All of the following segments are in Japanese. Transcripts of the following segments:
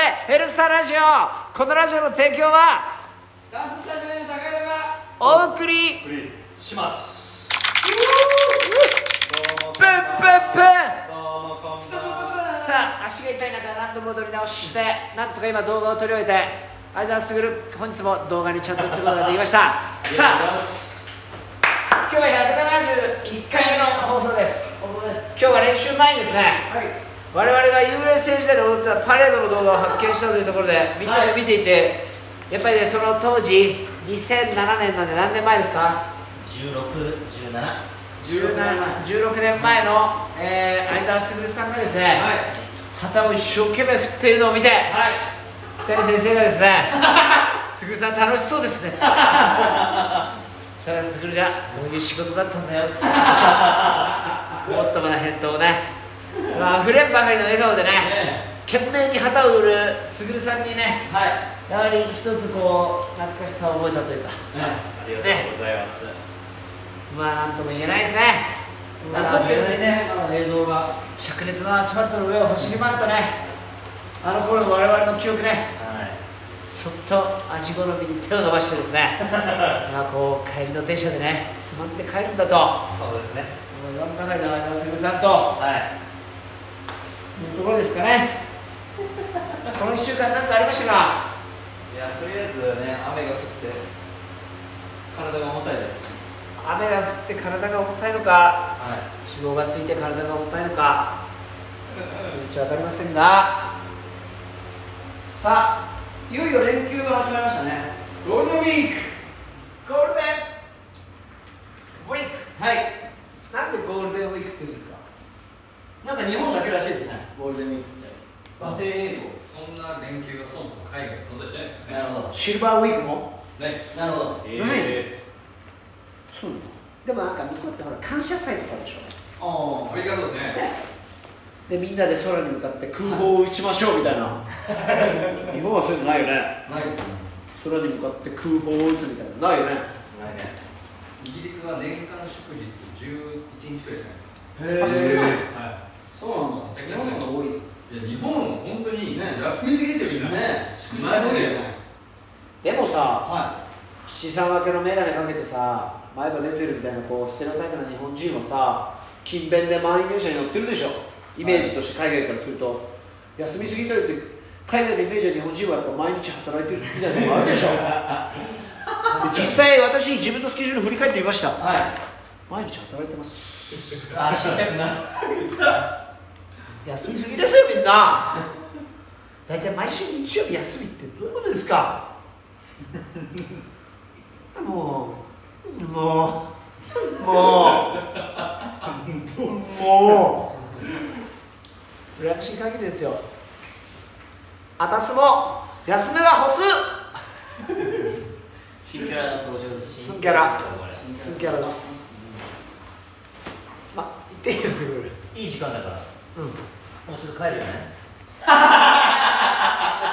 でヘルスターラジオ。このラジオの提供はダンススタジオの高弘がお送りします。プンプンプンさあ足が痛い中何度も戻り直してなんとか今動画を撮り終えて相沢卓本日も動画にちゃんと映ることができました。さあ今日は171回目の放送です。今日は練習前にですねはい我々が USA 時代に踊ったパレードの動画を発見したというところでみんなで見ていて、やっぱりねその当時2007年なんで何年前ですか？十六十七。17 16年前。の、えー、相沢卓さんがですね、はい。旗を一生懸命振っているのを見てはい。北谷先生がですね 卓さん楽しそうですね。したら卓がそういう仕事だったんだよ。もっともな返答をねまあ、溢れんばかりの笑顔でね懸命に旗を振る卓さんにねはい。やはり一つこう懐かしさを覚えたというか。ありがとうございます、まあなんとも言えないですね。残すねあの映像が。灼熱のアスファルトの上を走り回ったね。あの頃の我々の記憶ね。はい。そっと味好みに手を伸ばしてですね。今こう帰りの電車でねつまんで帰るんだと。そうですね。その言わんばかりの相沢卓さんとはいいうところですかね。この1週間何かありましたか？いやとりあえずね雨が降って体が重たいです。雨が降って体が重たいのか？は脂肪がついて体が重たいのか？ちょっと分かりませんが。さあいよいよ連休が始まりましたね。ゴールデンウィーゴールデンウィークク。はい。なんでゴールデンウィークって言うんですか？なんか日本だけらしいですね。ゴールデンウィークって。和製英語。そんな連休がそもそも海外に存在しない。ですよね。なるほど。シルバーウィークも？ないっす。なるほど。えそうなのでもなんか向こうってほら感謝祭とかあるでしょ。あアメリカそうですね。でみんなで空に向かって空砲を撃ちましょうみたいな。日本はそういうのないよね。あないですね。空に向かって空砲を撃つみたいなのないよね。ないね。イギリスは年間祝日11日くらいしかないです。へあ少ない。はそうなんだ日本の方が多いい。いや日本本当にね休みすぎですよみんな。ね。マジで。でもさは七三分けの眼鏡かけてさ前歯出てるみたいなこうステレオタイプな日本人はさ勤勉で満員電車に乗ってるでしょ。イメージとして海外からすると、休みすぎといって海外のイメージは日本人はやっぱ毎日働いてるみたいなとこあるでしょ。で実際私自分のスケジュール振り返ってみました。いはい。毎日働いてます。足痛くなる 休みすぎですよみんな。大体毎週日曜日休みってどういうことですか？もうもうもうもう羨ましい限りですよあたすも休めは干新キャラの登場です新キャラ新キャラですまあ言っていいですよいい時間だからうんもうちょっと帰るよね。今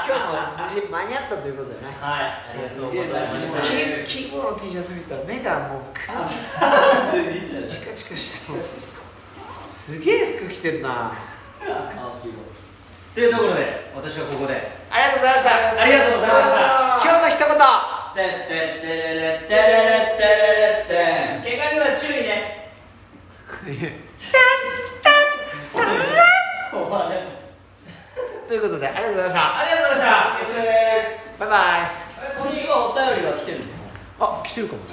日も無事間に合ったということでね。はいありがとうございましたキーボードの T シャツ見たら目がもうくいいじゃないチカチカしてるすげえ服着てんな。というところで私はここで。ありがとうございました。ありがとうございました。今日の一言てってってれれってれれってれれって怪我には注意ね 終われということでありがとうございましたありがとうございましたバイバイ今週はお便りが来てるんですかあ来てるかもね。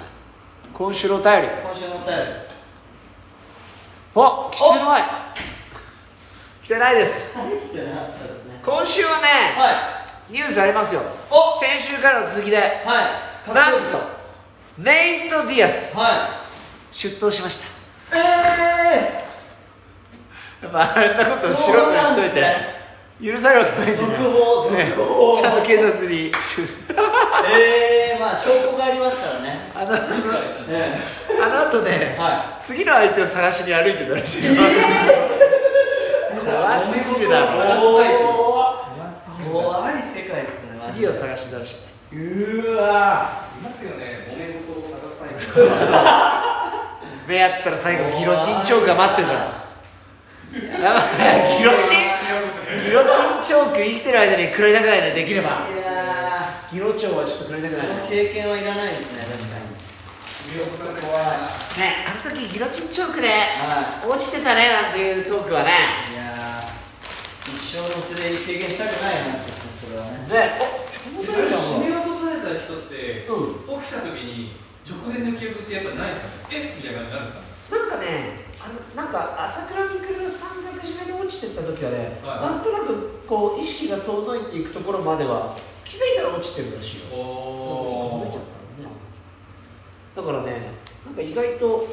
今週のお便り。今週のお便り。あ来てない。来てないです。来てなかったですね。今週はねはニュースありますよ。お！先週からの続きで。いはい。なんとネイト・ディアス。は出頭しました。いえやっぱあんなことえを素人にしといて。許されるわけないん続だよ報ね続報。ちゃんと警察に出ええまあ証拠がありますからね。あのあのえあの後ね、は次の相手を探しに歩いてたらしいよ。怖すぎるだろ。怖怖い世界ですね次を探してたらしいうーわいますよね。揉め事を探。目合ったら最後ギロチンチョークが待ってるからやばい。ギロチンギロチンチョーク生きてる間に食らいたくないねできればいやギロチョウはちょっと食らいたくーない。その経験はいらないですね確かに。怖いねあの時ギロチンチョークでは落ちてたねなんていうトークはね。いいやー一生のうちで経験したくない話ですねそれはね。ねあちょうどいいじゃん締め落とされた人って、う起きた時に直前の記憶ってやっぱないですか？ねえみたいな感じなんですか？ねなんかねあのなんか朝倉未来が山岳締めに落ちてった時はね、はい。なんとなくこう意識が遠のいていくところまでは気づいたら落ちてるらしいよ。おなんか食べちゃったのね。だからねなんか意外と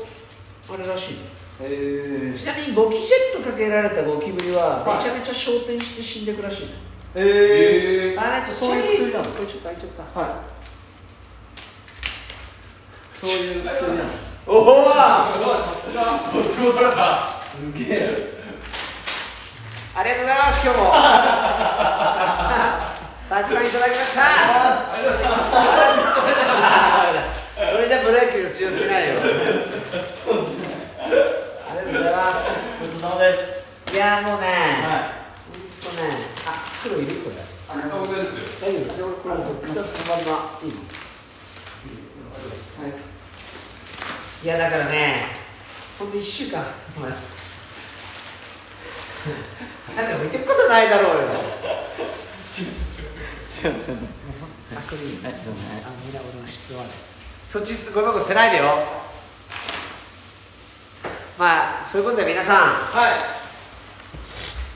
あれらしいね。へちなみにゴキジェットかけられたゴキブリははい。めちゃめちゃ昇天して死んでくらしいね、ええあれちょっとそういう薬なの？これちょっと開いちゃった。はい。そういう薬なの？おおさすが。どっちも取れたすげえ。ありがとうございます今日も。たくさんたくさんいただきました。それじゃプロ野球が通用しないよ。ありがとうございます。ごちそうさまですいやもうね、はほんとねあ黒いる？これ。大丈夫？これ草そのまんま。いいのいいやだからねほんと1週間お前さっき置いてくことないだろうよ。すいません。あこれいいですねあみんな俺の湿布はね。そっちごめんごめんせないでよ。まあそういうことで皆さんは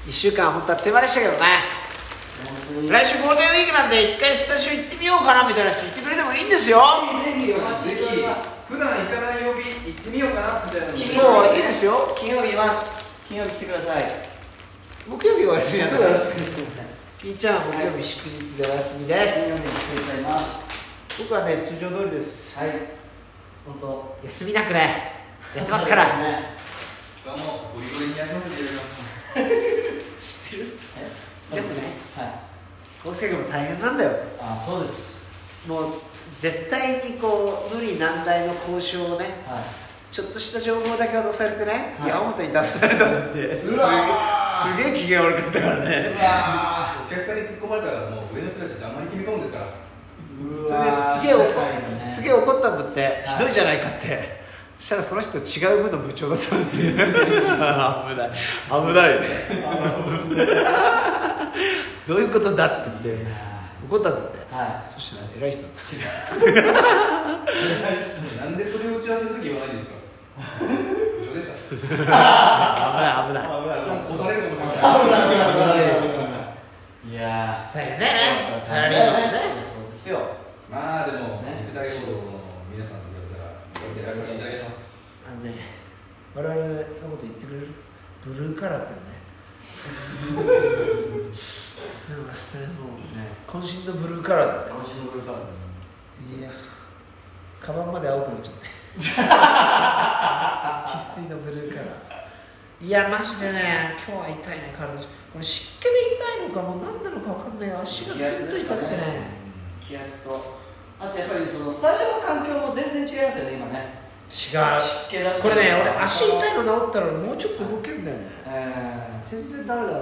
い。1週間本当は手間でしたけどね。来週ゴールデンウィークなんで一回スタジオ行ってみようかなみたいな人言ってくれてもいいんですよ。ぜひ普段行かない曜日行ってみようかなみたいな金もういいですよ。金曜日います。金曜日来てください。木曜日はお休みすいませんピーちゃんは木曜日祝日でお休みです。金曜日に来てくださいます。僕はね通常通りです。はい。本当。休みなくね。やってますから。僕はもうゴリゴリに休ませていただきます。知ってる？え？やつねはい。康介君も大変なんだよ。あそうです。もう絶対にこう無理難題の交渉をねはい。ちょっとした情報だけ渡されてね、はい。山本に出されたんで、すげえうわすげえ機嫌悪かったからね。うわお客さんに突っ込まれたらもう上の人たちってあんまり決め込むんですから。ー。それですげえ怒ね。すげえ怒ったんだって、はい。ひどいじゃないかって。そしたらその人違う部の部長だったんで 危ない。危ない。どういうことだって言って怒ったんだって。はそしたら偉い人だった。なんでそれを打ち合わせの時言わないんですか？部長でした。危ない危ない。干されると思ったいいや大変ね。サラリーマンもね。そうですよまあでもね舞台の皆さんと比べたらいただきます。あのね我々のこと言ってくれる？ブルーカラーってね でももうね渾身のブルーカラーだね。楽しむブルーカードですいや。カバンまで青くなっちゃって 生粋のブルーカラー。いやマジでね今日は痛いね体中。これ湿気で痛いのかもう何なのか分かんない。足がずっと痛くてね。気圧と。あとやっぱりそのスタジオの環境も全然違いますよね今ね。違う。湿気だこれね俺足痛いの治ったらもうちょっと動けるんだよね。えー。全然ダメだ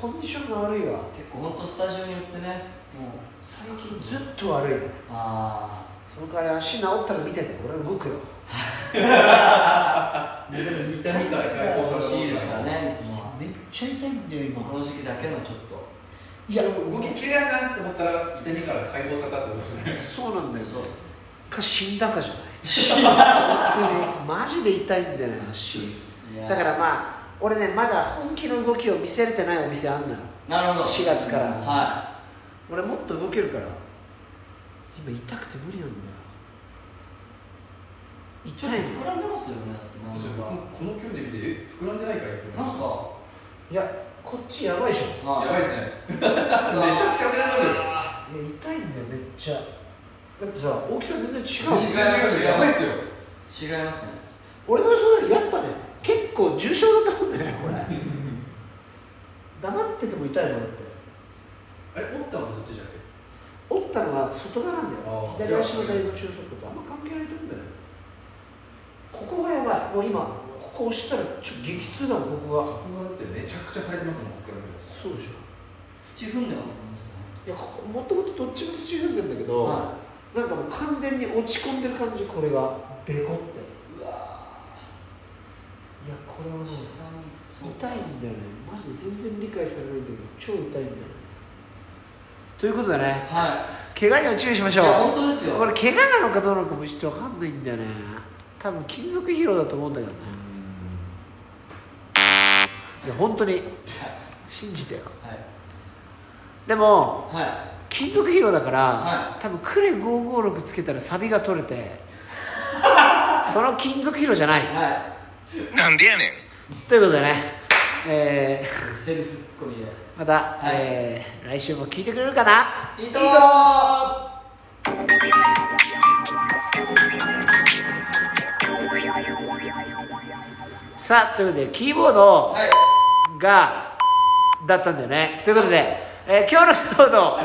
コンディションが悪いわ。結構本当スタジオによってねもう最近ずっと悪いね。あその代わり足治ったら見てて俺は動くよ。痛みから解しいですからねいつも。はめっちゃ痛いんだよ今。この時期だけのちょっといや動ききれないなって思ったら痛みから解放されたってことですね。そうなんだよそうっすか死んだかじゃない。本当に。マジで痛いんだよね足。だからまあ俺ねまだ本気の動きを見せれてないお店あんのよ。なるほど。4月から。は俺もっと動けるから。今痛くて無理なんだよ。い痛いの。ちょっと膨らんでますよねこの距離で見てえ膨らんでないかい？って思いまなんか？いやこっちやばいでしょ。やばいですね。めちゃくちゃ膨らみますよ。いや痛いんだよめっちゃ。だってさ大きさ全然違う。違う違うやばいっすよ。違いますね。俺の予想やっぱね結構重症だと思うんだよねこれ。黙ってても痛いのだって。あれ折ったのそっちじゃなくて折ったのは外側なんだよ。左足の大の中足骨あんま関係ないと思うんだよここがやばい。もう今ここ押したらちょっと激痛だもんここが。そこがだってめちゃくちゃ腫れてますもんここそうでしょ。土踏んでますかいやここもともとどっちも土踏んでるんだけど、はなんかもう完全に落ち込んでる感じこれが。ベコってやこれはね痛いんだよね。マジで全然理解されないんだけど超痛いんだよね。ということでねは怪我には注意しましょう。いいや本当ですよ。これ怪我なのかどうなのかもちょっと分かんないんだよね。多分金属疲労だと思うんだけどね。いや本当に信じてよ。はい。でもは金属疲労だから、は多分クレ556つけたらサビが取れて その金属疲労じゃない。い。はなんでやねん。ということでね、えいセルフツッコミで。ーまた、えー来週も聞いてくれるかな？いいとーさあということでキーボードはい。がだったんだよね。ということで、えー今日のキーボード